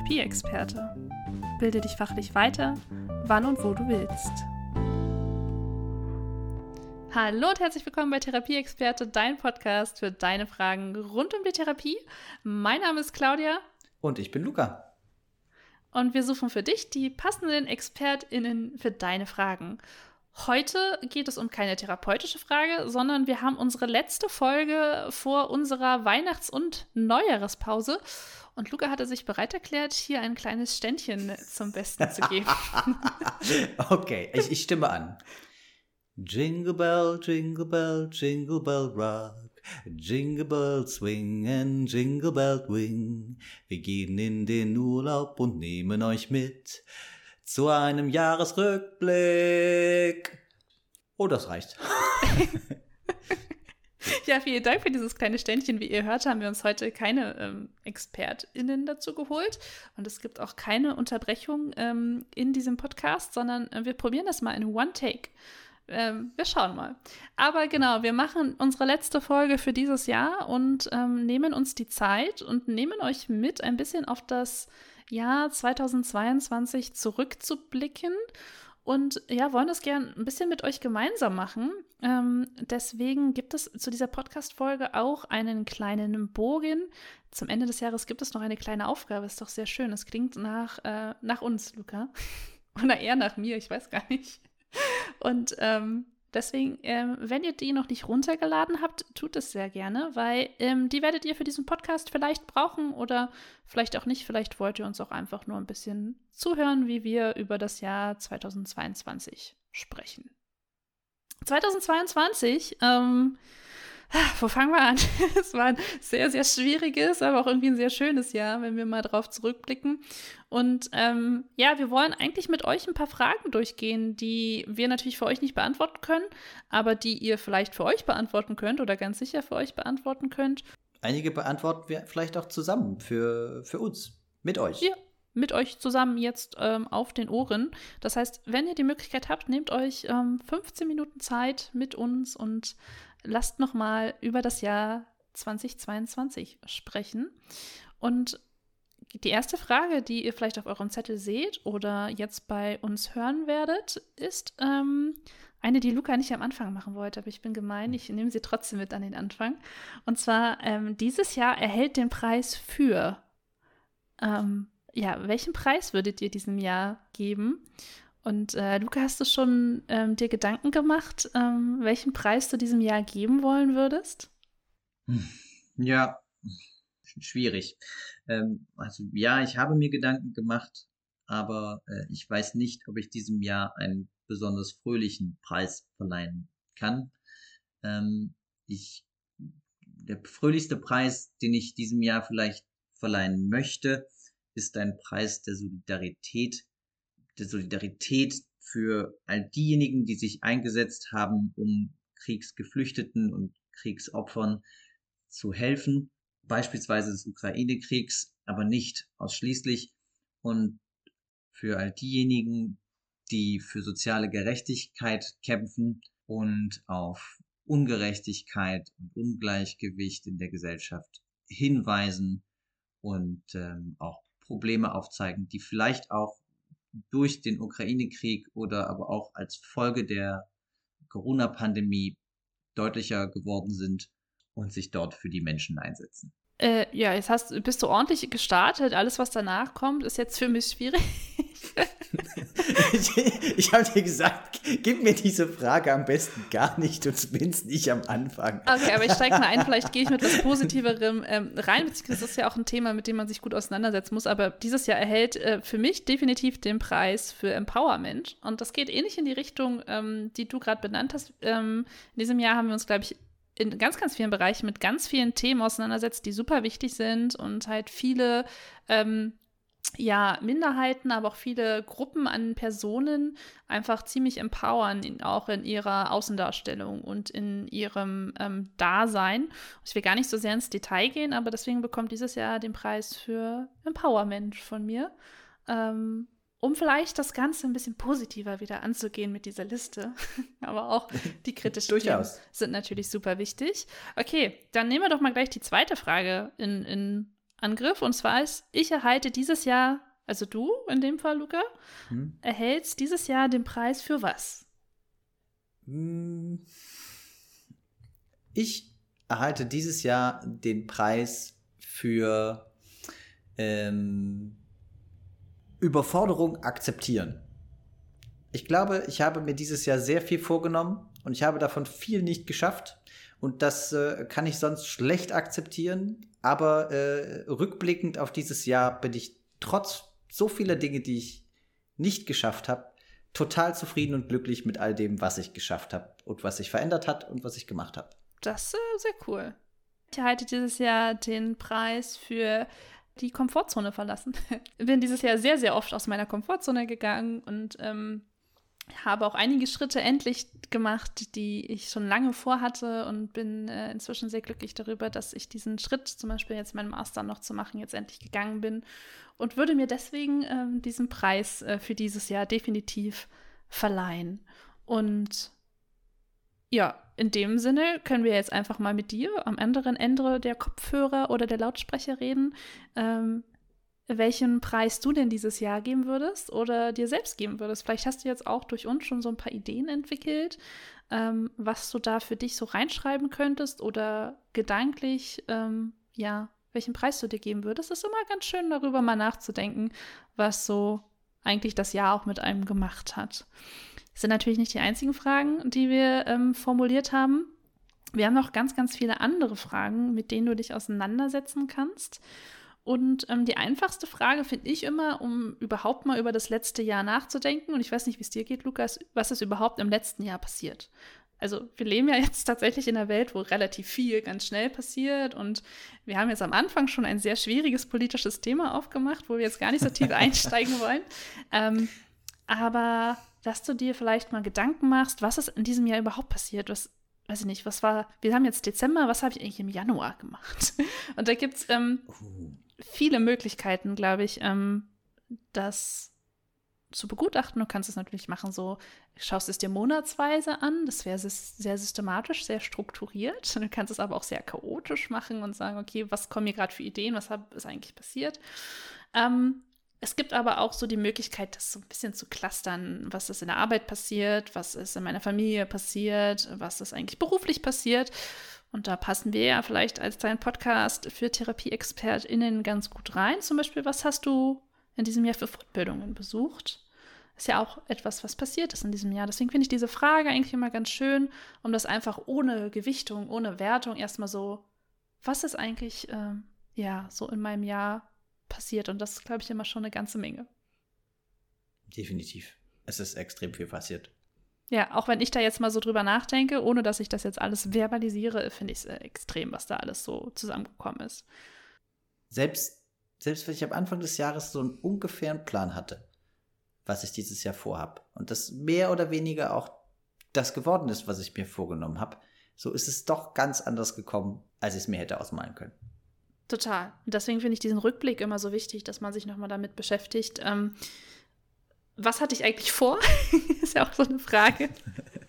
Therapieexperte. Bilde dich fachlich weiter, wann und wo du willst. Hallo und herzlich willkommen bei Therapieexperte, dein Podcast für deine Fragen rund um die Therapie. Mein Name ist Claudia. Und ich bin Luca. Und wir suchen für dich die passenden ExpertInnen für deine Fragen. Heute geht es um keine therapeutische Frage, sondern wir haben unsere letzte Folge vor unserer Weihnachts- und Neujahrespause. Und Luca hatte sich bereit erklärt, hier ein kleines Ständchen zum Besten zu geben. okay, ich, ich stimme an. Jingle bell, jingle bell, jingle bell rock. Jingle bell swing and jingle bell wing. Wir gehen in den Urlaub und nehmen euch mit zu einem Jahresrückblick. Oh, das reicht. ja, vielen Dank für dieses kleine Ständchen. Wie ihr hört, haben wir uns heute keine ähm, ExpertInnen dazu geholt. Und es gibt auch keine Unterbrechung ähm, in diesem Podcast, sondern äh, wir probieren das mal in One-Take. Ähm, wir schauen mal. Aber genau, wir machen unsere letzte Folge für dieses Jahr und ähm, nehmen uns die Zeit und nehmen euch mit ein bisschen auf das Jahr 2022 zurückzublicken und ja, wollen das gern ein bisschen mit euch gemeinsam machen. Ähm, deswegen gibt es zu dieser Podcast-Folge auch einen kleinen Bogen. Zum Ende des Jahres gibt es noch eine kleine Aufgabe. Ist doch sehr schön. Es klingt nach, äh, nach uns, Luca. Oder eher nach mir, ich weiß gar nicht. Und ähm, Deswegen, ähm, wenn ihr die noch nicht runtergeladen habt, tut es sehr gerne, weil ähm, die werdet ihr für diesen Podcast vielleicht brauchen oder vielleicht auch nicht. Vielleicht wollt ihr uns auch einfach nur ein bisschen zuhören, wie wir über das Jahr 2022 sprechen. 2022, ähm, wo fangen wir an? es war ein sehr, sehr schwieriges, aber auch irgendwie ein sehr schönes Jahr, wenn wir mal drauf zurückblicken. Und ähm, ja, wir wollen eigentlich mit euch ein paar Fragen durchgehen, die wir natürlich für euch nicht beantworten können, aber die ihr vielleicht für euch beantworten könnt oder ganz sicher für euch beantworten könnt. Einige beantworten wir vielleicht auch zusammen für, für uns, mit euch. Ja, mit euch zusammen jetzt ähm, auf den Ohren. Das heißt, wenn ihr die Möglichkeit habt, nehmt euch ähm, 15 Minuten Zeit mit uns und lasst noch mal über das Jahr 2022 sprechen. Und die erste Frage, die ihr vielleicht auf eurem Zettel seht oder jetzt bei uns hören werdet, ist ähm, eine, die Luca nicht am Anfang machen wollte, aber ich bin gemein, ich nehme sie trotzdem mit an den Anfang. Und zwar, ähm, dieses Jahr erhält den Preis für. Ähm, ja, welchen Preis würdet ihr diesem Jahr geben? Und äh, Luca, hast du schon ähm, dir Gedanken gemacht, ähm, welchen Preis du diesem Jahr geben wollen würdest? Hm. Ja, schwierig. Ähm, also ja, ich habe mir Gedanken gemacht, aber äh, ich weiß nicht, ob ich diesem Jahr einen besonders fröhlichen Preis verleihen kann. Ähm, ich, der fröhlichste Preis, den ich diesem Jahr vielleicht verleihen möchte, ist ein Preis der Solidarität der Solidarität für all diejenigen, die sich eingesetzt haben, um Kriegsgeflüchteten und Kriegsopfern zu helfen, beispielsweise des Ukraine-Kriegs, aber nicht ausschließlich. Und für all diejenigen, die für soziale Gerechtigkeit kämpfen und auf Ungerechtigkeit und Ungleichgewicht in der Gesellschaft hinweisen und ähm, auch Probleme aufzeigen, die vielleicht auch durch den Ukraine-Krieg oder aber auch als Folge der Corona-Pandemie deutlicher geworden sind und sich dort für die Menschen einsetzen. Äh, ja, jetzt hast, bist du ordentlich gestartet. Alles, was danach kommt, ist jetzt für mich schwierig. ich, ich habe dir gesagt, gib mir diese Frage am besten gar nicht und zumindest nicht am Anfang. Okay, aber ich steige mal ein, vielleicht gehe ich mit etwas Positiverem ähm, rein. Das ist ja auch ein Thema, mit dem man sich gut auseinandersetzen muss. Aber dieses Jahr erhält äh, für mich definitiv den Preis für Empowerment. Und das geht ähnlich in die Richtung, ähm, die du gerade benannt hast. Ähm, in diesem Jahr haben wir uns, glaube ich, in ganz, ganz vielen Bereichen mit ganz vielen Themen auseinandersetzt, die super wichtig sind und halt viele ähm, ja, Minderheiten, aber auch viele Gruppen an Personen einfach ziemlich empowern, in, auch in ihrer Außendarstellung und in ihrem ähm, Dasein. Ich will gar nicht so sehr ins Detail gehen, aber deswegen bekommt dieses Jahr den Preis für Empowerment von mir. Ähm, um vielleicht das Ganze ein bisschen positiver wieder anzugehen mit dieser Liste. aber auch die kritischen Themen sind natürlich super wichtig. Okay, dann nehmen wir doch mal gleich die zweite Frage in, in Angriff. Und zwar ist, ich erhalte dieses Jahr, also du in dem Fall, Luca, hm? erhältst dieses Jahr den Preis für was? Hm. Ich erhalte dieses Jahr den Preis für ähm, Überforderung akzeptieren. Ich glaube, ich habe mir dieses Jahr sehr viel vorgenommen und ich habe davon viel nicht geschafft. Und das äh, kann ich sonst schlecht akzeptieren. Aber äh, rückblickend auf dieses Jahr bin ich trotz so vieler Dinge, die ich nicht geschafft habe, total zufrieden und glücklich mit all dem, was ich geschafft habe und was sich verändert hat und was ich gemacht habe. Das ist äh, sehr cool. Ich erhalte dieses Jahr den Preis für die Komfortzone verlassen. bin dieses Jahr sehr, sehr oft aus meiner Komfortzone gegangen und ähm, habe auch einige Schritte endlich gemacht, die ich schon lange vorhatte und bin äh, inzwischen sehr glücklich darüber, dass ich diesen Schritt, zum Beispiel jetzt meinen Master noch zu machen, jetzt endlich gegangen bin und würde mir deswegen ähm, diesen Preis äh, für dieses Jahr definitiv verleihen. Und ja, in dem Sinne können wir jetzt einfach mal mit dir am anderen Ende der Kopfhörer oder der Lautsprecher reden. Ähm, welchen Preis du denn dieses Jahr geben würdest oder dir selbst geben würdest. Vielleicht hast du jetzt auch durch uns schon so ein paar Ideen entwickelt, ähm, was du da für dich so reinschreiben könntest oder gedanklich, ähm, ja, welchen Preis du dir geben würdest. Es ist immer ganz schön, darüber mal nachzudenken, was so eigentlich das Jahr auch mit einem gemacht hat. Das sind natürlich nicht die einzigen Fragen, die wir ähm, formuliert haben. Wir haben noch ganz, ganz viele andere Fragen, mit denen du dich auseinandersetzen kannst. Und ähm, die einfachste Frage finde ich immer, um überhaupt mal über das letzte Jahr nachzudenken, und ich weiß nicht, wie es dir geht, Lukas, was ist überhaupt im letzten Jahr passiert? Also wir leben ja jetzt tatsächlich in einer Welt, wo relativ viel ganz schnell passiert und wir haben jetzt am Anfang schon ein sehr schwieriges politisches Thema aufgemacht, wo wir jetzt gar nicht so tief einsteigen wollen. Ähm, aber dass du dir vielleicht mal Gedanken machst, was ist in diesem Jahr überhaupt passiert, was weiß ich nicht, was war, wir haben jetzt Dezember, was habe ich eigentlich im Januar gemacht? Und da gibt es ähm, uh viele Möglichkeiten, glaube ich, ähm, das zu begutachten. Du kannst es natürlich machen, so schaust es dir monatsweise an. Das wäre sehr systematisch, sehr strukturiert. Du kannst es aber auch sehr chaotisch machen und sagen, okay, was kommen mir gerade für Ideen, was hab, ist eigentlich passiert. Ähm, es gibt aber auch so die Möglichkeit, das so ein bisschen zu clustern, was ist in der Arbeit passiert, was ist in meiner Familie passiert, was ist eigentlich beruflich passiert. Und da passen wir ja vielleicht als dein Podcast für TherapieexpertInnen ganz gut rein. Zum Beispiel, was hast du in diesem Jahr für Fortbildungen besucht? Ist ja auch etwas, was passiert ist in diesem Jahr. Deswegen finde ich diese Frage eigentlich immer ganz schön, um das einfach ohne Gewichtung, ohne Wertung erstmal so, was ist eigentlich, äh, ja, so in meinem Jahr passiert? Und das ist, glaube ich, immer schon eine ganze Menge. Definitiv. Es ist extrem viel passiert. Ja, auch wenn ich da jetzt mal so drüber nachdenke, ohne dass ich das jetzt alles verbalisiere, finde ich es äh, extrem, was da alles so zusammengekommen ist. Selbst, selbst wenn ich am Anfang des Jahres so einen ungefähren Plan hatte, was ich dieses Jahr vorhab, und das mehr oder weniger auch das geworden ist, was ich mir vorgenommen habe, so ist es doch ganz anders gekommen, als ich es mir hätte ausmalen können. Total. Und deswegen finde ich diesen Rückblick immer so wichtig, dass man sich nochmal damit beschäftigt. Ähm, was hatte ich eigentlich vor? ist ja auch so eine Frage.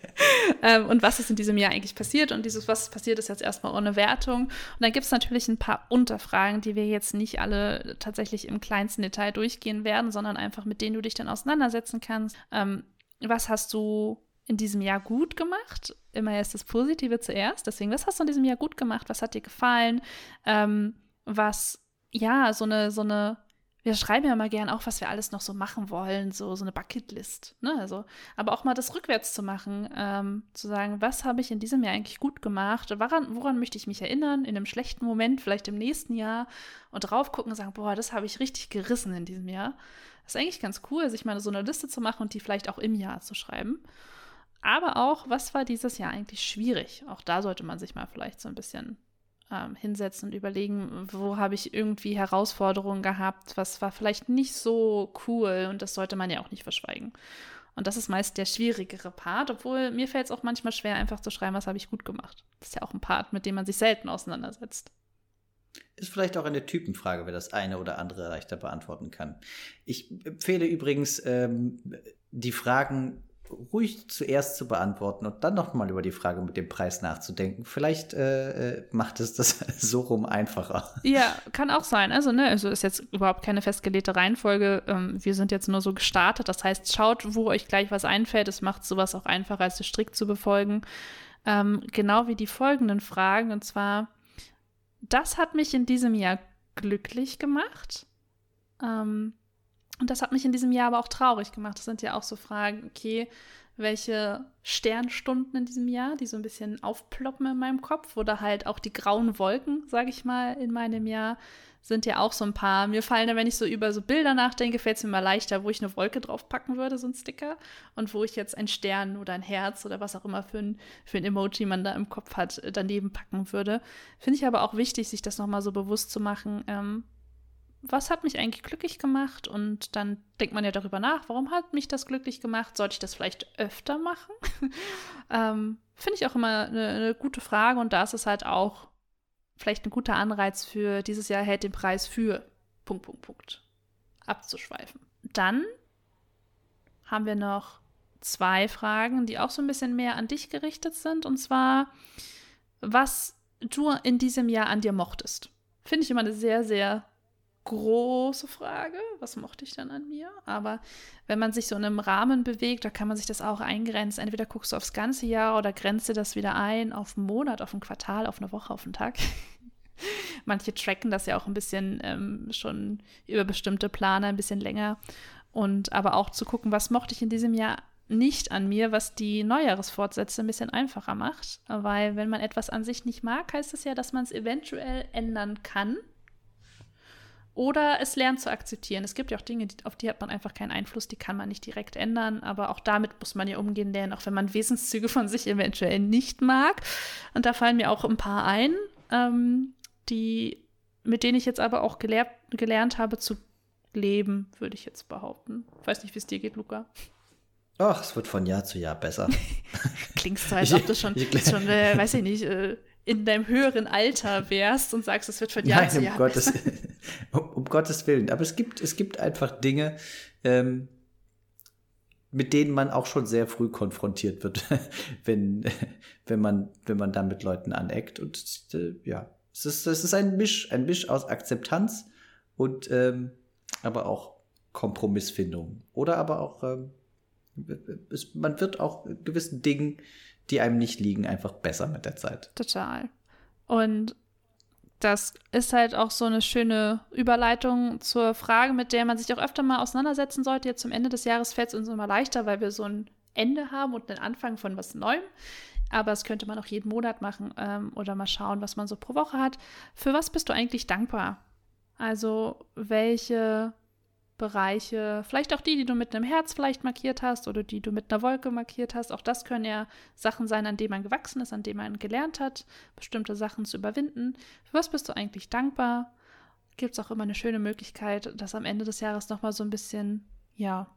ähm, und was ist in diesem Jahr eigentlich passiert? Und dieses, was passiert, ist jetzt erstmal ohne Wertung. Und dann gibt es natürlich ein paar Unterfragen, die wir jetzt nicht alle tatsächlich im kleinsten Detail durchgehen werden, sondern einfach mit denen du dich dann auseinandersetzen kannst. Ähm, was hast du in diesem Jahr gut gemacht? Immer erst das Positive zuerst. Deswegen, was hast du in diesem Jahr gut gemacht? Was hat dir gefallen? Ähm, was, ja, so eine, so eine wir schreiben ja mal gern auch, was wir alles noch so machen wollen, so, so eine Bucketlist. Ne? Also, aber auch mal das rückwärts zu machen, ähm, zu sagen, was habe ich in diesem Jahr eigentlich gut gemacht? Woran, woran möchte ich mich erinnern? In einem schlechten Moment, vielleicht im nächsten Jahr und drauf gucken und sagen, boah, das habe ich richtig gerissen in diesem Jahr. Das ist eigentlich ganz cool, sich mal so eine Liste zu machen und die vielleicht auch im Jahr zu schreiben. Aber auch, was war dieses Jahr eigentlich schwierig? Auch da sollte man sich mal vielleicht so ein bisschen ähm, hinsetzen und überlegen, wo habe ich irgendwie Herausforderungen gehabt, was war vielleicht nicht so cool und das sollte man ja auch nicht verschweigen. Und das ist meist der schwierigere Part, obwohl mir fällt es auch manchmal schwer, einfach zu schreiben, was habe ich gut gemacht. Das ist ja auch ein Part, mit dem man sich selten auseinandersetzt. Ist vielleicht auch eine Typenfrage, wer das eine oder andere leichter beantworten kann. Ich empfehle übrigens, ähm, die Fragen ruhig zuerst zu beantworten und dann nochmal über die Frage mit dem Preis nachzudenken. Vielleicht äh, äh macht es das so rum einfacher. Ja, kann auch sein. Also, ne, also ist jetzt überhaupt keine festgelegte Reihenfolge. Ähm, wir sind jetzt nur so gestartet. Das heißt, schaut, wo euch gleich was einfällt. Es macht sowas auch einfacher, als es strikt zu befolgen. Ähm, genau wie die folgenden Fragen. Und zwar, das hat mich in diesem Jahr glücklich gemacht. Ähm, und das hat mich in diesem Jahr aber auch traurig gemacht. Das sind ja auch so Fragen, okay, welche Sternstunden in diesem Jahr, die so ein bisschen aufploppen in meinem Kopf, oder halt auch die grauen Wolken, sage ich mal, in meinem Jahr, sind ja auch so ein paar. Mir fallen da, wenn ich so über so Bilder nachdenke, fällt es mir mal leichter, wo ich eine Wolke draufpacken würde, so ein Sticker, und wo ich jetzt ein Stern oder ein Herz oder was auch immer für ein, für ein Emoji man da im Kopf hat, daneben packen würde. Finde ich aber auch wichtig, sich das nochmal so bewusst zu machen. Ähm, was hat mich eigentlich glücklich gemacht? Und dann denkt man ja darüber nach, warum hat mich das glücklich gemacht? Sollte ich das vielleicht öfter machen? ähm, Finde ich auch immer eine, eine, gute Frage und da ist es halt auch vielleicht ein guter Anreiz für dieses Jahr hält den Preis für Punkt, Punkt, Punkt abzuschweifen. Dann haben wir noch zwei Fragen, die auch so ein bisschen mehr an dich gerichtet sind und zwar, was du in diesem Jahr an dir mochtest. Finde ich immer eine sehr, sehr große Frage. Was mochte ich dann an mir? Aber wenn man sich so in einem Rahmen bewegt, da kann man sich das auch eingrenzen. Entweder guckst du aufs ganze Jahr oder grenzt dir das wieder ein auf einen Monat, auf ein Quartal, auf eine Woche, auf einen Tag. Manche tracken das ja auch ein bisschen ähm, schon über bestimmte Planer, ein bisschen länger. Und aber auch zu gucken, was mochte ich in diesem Jahr nicht an mir, was die Neujahresfortsätze ein bisschen einfacher macht. Weil wenn man etwas an sich nicht mag, heißt es ja, dass man es eventuell ändern kann oder es lernt zu akzeptieren. Es gibt ja auch Dinge, auf die hat man einfach keinen Einfluss, die kann man nicht direkt ändern, aber auch damit muss man ja umgehen lernen, auch wenn man Wesenszüge von sich eventuell nicht mag. Und da fallen mir auch ein paar ein, ähm, die, mit denen ich jetzt aber auch gelehrt, gelernt habe zu leben, würde ich jetzt behaupten. Ich weiß nicht, wie es dir geht, Luca. Ach, es wird von Jahr zu Jahr besser. Klingst so, als ob du schon, schon äh, weiß ich nicht, äh, in deinem höheren Alter wärst und sagst, es wird von Jahr Nein, zu um Jahr Gottes, um, um, Gottes Willen. Aber es gibt, es gibt einfach Dinge, ähm, mit denen man auch schon sehr früh konfrontiert wird, wenn, wenn, man, wenn man da mit Leuten aneckt. Und äh, ja, es ist, es ist ein Misch, ein Misch aus Akzeptanz und ähm, aber auch Kompromissfindung. Oder aber auch, ähm, es, man wird auch gewissen Dingen die einem nicht liegen, einfach besser mit der Zeit. Total. Und das ist halt auch so eine schöne Überleitung zur Frage, mit der man sich auch öfter mal auseinandersetzen sollte. Jetzt zum Ende des Jahres fällt es uns immer leichter, weil wir so ein Ende haben und einen Anfang von was Neuem. Aber das könnte man auch jeden Monat machen ähm, oder mal schauen, was man so pro Woche hat. Für was bist du eigentlich dankbar? Also welche Bereiche, vielleicht auch die, die du mit einem Herz vielleicht markiert hast oder die du mit einer Wolke markiert hast. Auch das können ja Sachen sein, an denen man gewachsen ist, an denen man gelernt hat, bestimmte Sachen zu überwinden. Für was bist du eigentlich dankbar? Gibt es auch immer eine schöne Möglichkeit, das am Ende des Jahres nochmal so ein bisschen, ja,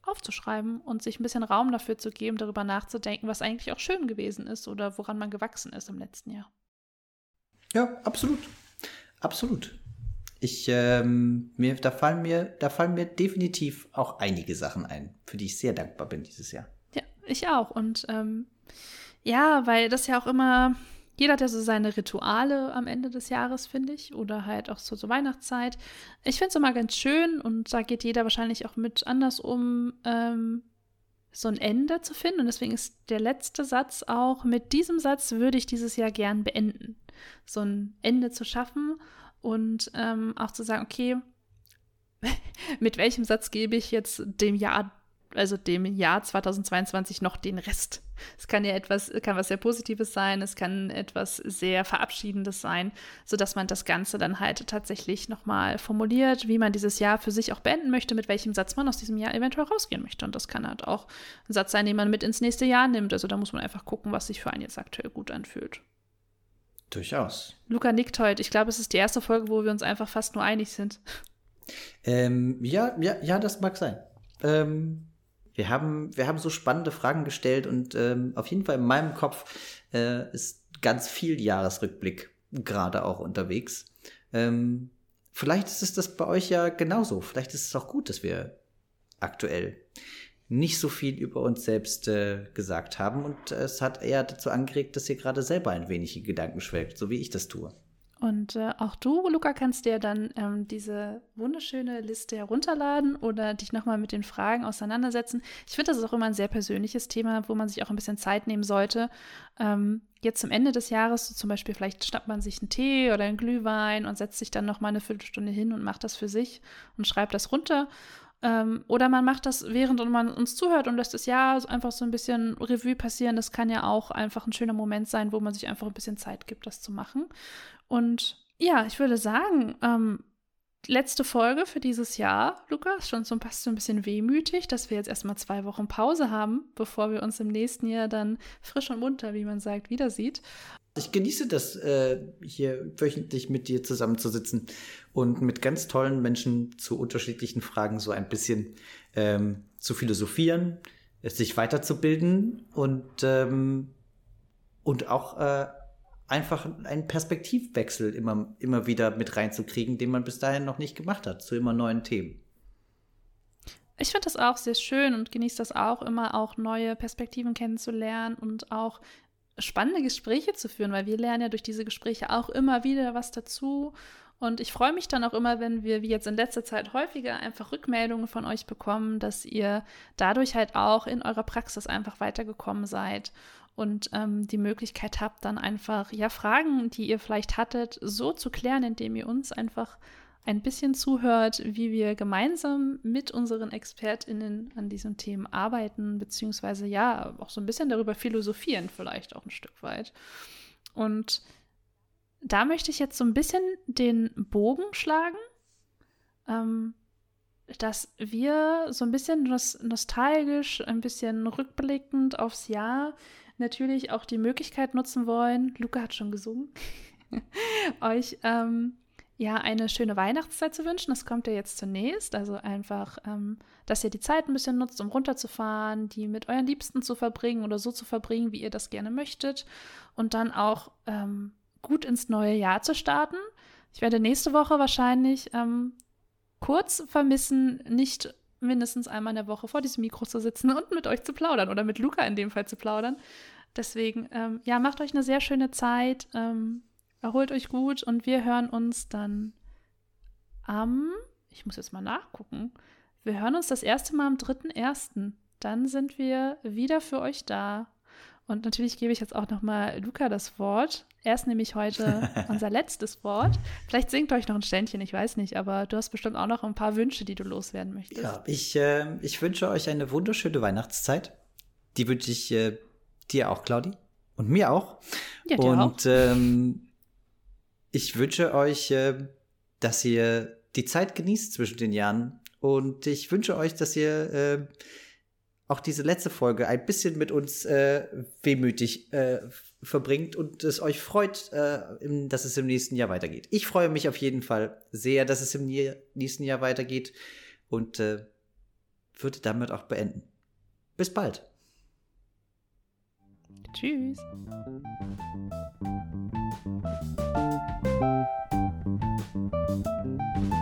aufzuschreiben und sich ein bisschen Raum dafür zu geben, darüber nachzudenken, was eigentlich auch schön gewesen ist oder woran man gewachsen ist im letzten Jahr. Ja, absolut. Absolut. Ich, ähm, mir, da fallen mir, da fallen mir definitiv auch einige Sachen ein, für die ich sehr dankbar bin dieses Jahr. Ja, ich auch. Und ähm, ja, weil das ja auch immer, jeder hat ja so seine Rituale am Ende des Jahres, finde ich, oder halt auch so zur Weihnachtszeit. Ich finde es immer ganz schön und da geht jeder wahrscheinlich auch mit anders um, ähm, so ein Ende zu finden. Und deswegen ist der letzte Satz auch, mit diesem Satz würde ich dieses Jahr gern beenden. So ein Ende zu schaffen und ähm, auch zu sagen, okay, mit welchem Satz gebe ich jetzt dem Jahr, also dem Jahr 2022 noch den Rest? Es kann ja etwas, kann was sehr Positives sein, es kann etwas sehr Verabschiedendes sein, sodass man das Ganze dann halt tatsächlich nochmal formuliert, wie man dieses Jahr für sich auch beenden möchte, mit welchem Satz man aus diesem Jahr eventuell rausgehen möchte. Und das kann halt auch ein Satz sein, den man mit ins nächste Jahr nimmt. Also da muss man einfach gucken, was sich für einen jetzt aktuell gut anfühlt. Durchaus. Luca nickt heute. Ich glaube, es ist die erste Folge, wo wir uns einfach fast nur einig sind. Ähm, ja, ja, ja, das mag sein. Ähm, wir, haben, wir haben so spannende Fragen gestellt und ähm, auf jeden Fall in meinem Kopf äh, ist ganz viel Jahresrückblick gerade auch unterwegs. Ähm, vielleicht ist es das bei euch ja genauso. Vielleicht ist es auch gut, dass wir aktuell nicht so viel über uns selbst äh, gesagt haben. Und es hat eher dazu angeregt, dass ihr gerade selber ein wenig in Gedanken schwelgt, so wie ich das tue. Und äh, auch du, Luca, kannst dir dann ähm, diese wunderschöne Liste herunterladen oder dich nochmal mit den Fragen auseinandersetzen. Ich finde, das ist auch immer ein sehr persönliches Thema, wo man sich auch ein bisschen Zeit nehmen sollte. Ähm, jetzt zum Ende des Jahres, so zum Beispiel, vielleicht schnappt man sich einen Tee oder einen Glühwein und setzt sich dann nochmal eine Viertelstunde hin und macht das für sich und schreibt das runter. Ähm, oder man macht das, während man uns zuhört und lässt das Jahr einfach so ein bisschen Revue passieren. Das kann ja auch einfach ein schöner Moment sein, wo man sich einfach ein bisschen Zeit gibt, das zu machen. Und ja, ich würde sagen, ähm, letzte Folge für dieses Jahr, Lukas, schon so passt so ein bisschen wehmütig, dass wir jetzt erstmal zwei Wochen Pause haben, bevor wir uns im nächsten Jahr dann frisch und munter, wie man sagt, wieder sieht. Ich genieße das, äh, hier wöchentlich mit dir zusammenzusitzen und mit ganz tollen Menschen zu unterschiedlichen Fragen so ein bisschen ähm, zu philosophieren, sich weiterzubilden und, ähm, und auch äh, einfach einen Perspektivwechsel immer, immer wieder mit reinzukriegen, den man bis dahin noch nicht gemacht hat, zu immer neuen Themen. Ich finde das auch sehr schön und genieße das auch immer, auch neue Perspektiven kennenzulernen und auch spannende Gespräche zu führen, weil wir lernen ja durch diese Gespräche auch immer wieder was dazu. Und ich freue mich dann auch immer, wenn wir, wie jetzt in letzter Zeit häufiger, einfach Rückmeldungen von euch bekommen, dass ihr dadurch halt auch in eurer Praxis einfach weitergekommen seid und ähm, die Möglichkeit habt, dann einfach ja Fragen, die ihr vielleicht hattet, so zu klären, indem ihr uns einfach ein bisschen zuhört, wie wir gemeinsam mit unseren ExpertInnen an diesen Themen arbeiten, beziehungsweise ja, auch so ein bisschen darüber philosophieren, vielleicht auch ein Stück weit. Und da möchte ich jetzt so ein bisschen den Bogen schlagen, ähm, dass wir so ein bisschen nostalgisch, ein bisschen rückblickend aufs Jahr natürlich auch die Möglichkeit nutzen wollen, Luca hat schon gesungen, euch ähm, ja eine schöne Weihnachtszeit zu wünschen. Das kommt ja jetzt zunächst. Also einfach, ähm, dass ihr die Zeit ein bisschen nutzt, um runterzufahren, die mit euren Liebsten zu verbringen oder so zu verbringen, wie ihr das gerne möchtet. Und dann auch ähm, gut ins neue Jahr zu starten. Ich werde nächste Woche wahrscheinlich ähm, kurz vermissen, nicht mindestens einmal in der Woche vor diesem Mikro zu sitzen und mit euch zu plaudern oder mit Luca in dem Fall zu plaudern. Deswegen, ähm, ja, macht euch eine sehr schöne Zeit, ähm, erholt euch gut und wir hören uns dann am, ich muss jetzt mal nachgucken, wir hören uns das erste Mal am 3.1. Dann sind wir wieder für euch da. Und natürlich gebe ich jetzt auch nochmal Luca das Wort. Er ist nämlich heute unser letztes Wort. Vielleicht singt euch noch ein Ständchen, ich weiß nicht, aber du hast bestimmt auch noch ein paar Wünsche, die du loswerden möchtest. Ja, ich, äh, ich wünsche euch eine wunderschöne Weihnachtszeit. Die wünsche ich äh, dir auch, Claudi. Und mir auch. Ja, dir Und auch. Ähm, ich wünsche euch, äh, dass ihr die Zeit genießt zwischen den Jahren. Und ich wünsche euch, dass ihr äh, auch diese letzte Folge ein bisschen mit uns äh, wehmütig äh, verbringt und es euch freut, äh, dass es im nächsten Jahr weitergeht. Ich freue mich auf jeden Fall sehr, dass es im nächsten Jahr weitergeht und würde damit auch beenden. Bis bald. Tschüss. Thank you.